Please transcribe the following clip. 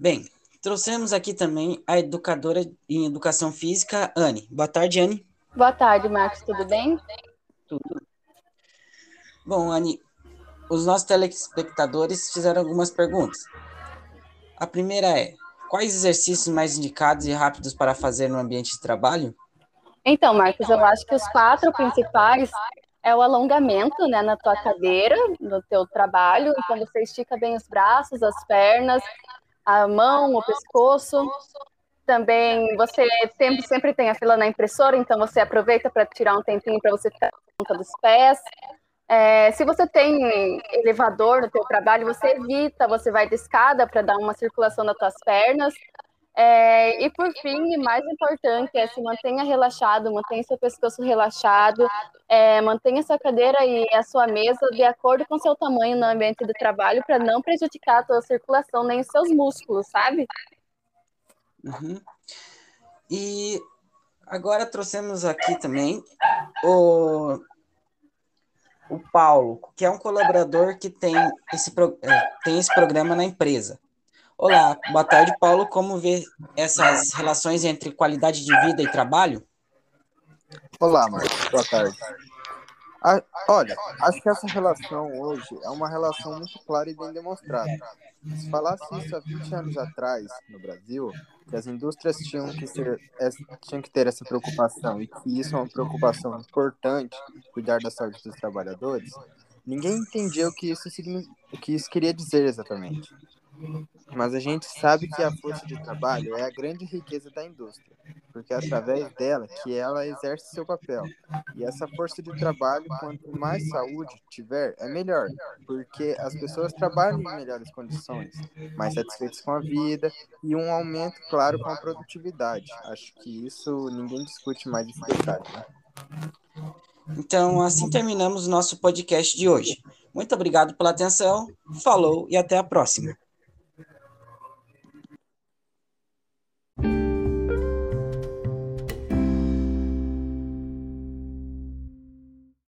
Bem, trouxemos aqui também a educadora em educação física, Anne. Boa tarde, Anne. Boa tarde, Marcos. Tudo bem? Tudo. Bom, Anne, os nossos telespectadores fizeram algumas perguntas. A primeira é: quais exercícios mais indicados e rápidos para fazer no ambiente de trabalho? Então, Marcos, eu acho que os quatro principais é o alongamento, né, na tua cadeira, no teu trabalho. Então, você estica bem os braços, as pernas, a mão, o pescoço. Também você sempre, sempre tem a fila na impressora, então você aproveita para tirar um tempinho para você ficar na ponta dos pés. É, se você tem elevador no teu trabalho, você evita, você vai de escada para dar uma circulação nas tuas pernas. É, e por fim, mais importante é se mantenha relaxado, mantenha seu pescoço relaxado, é, mantenha sua cadeira e a sua mesa de acordo com seu tamanho no ambiente do trabalho para não prejudicar a tua circulação nem os seus músculos, sabe? Uhum. E agora trouxemos aqui também o, o Paulo, que é um colaborador que tem esse, é, tem esse programa na empresa. Olá, boa tarde, Paulo. Como vê essas relações entre qualidade de vida e trabalho? Olá, Marcos. Boa tarde. A, olha, acho que essa relação hoje é uma relação muito clara e bem demonstrada. Se falasse isso há 20 anos atrás, no Brasil, que as indústrias tinham que, ser, tinham que ter essa preocupação e que isso é uma preocupação importante, cuidar da saúde dos trabalhadores, ninguém entendia o que isso, o que isso queria dizer exatamente. Mas a gente sabe que a força de trabalho é a grande riqueza da indústria, porque é através dela que ela exerce seu papel. E essa força de trabalho, quanto mais saúde tiver, é melhor, porque as pessoas trabalham em melhores condições, mais satisfeitas com a vida e um aumento, claro, com a produtividade. Acho que isso ninguém discute mais esse detalhe. Né? Então, assim terminamos o nosso podcast de hoje. Muito obrigado pela atenção, falou e até a próxima.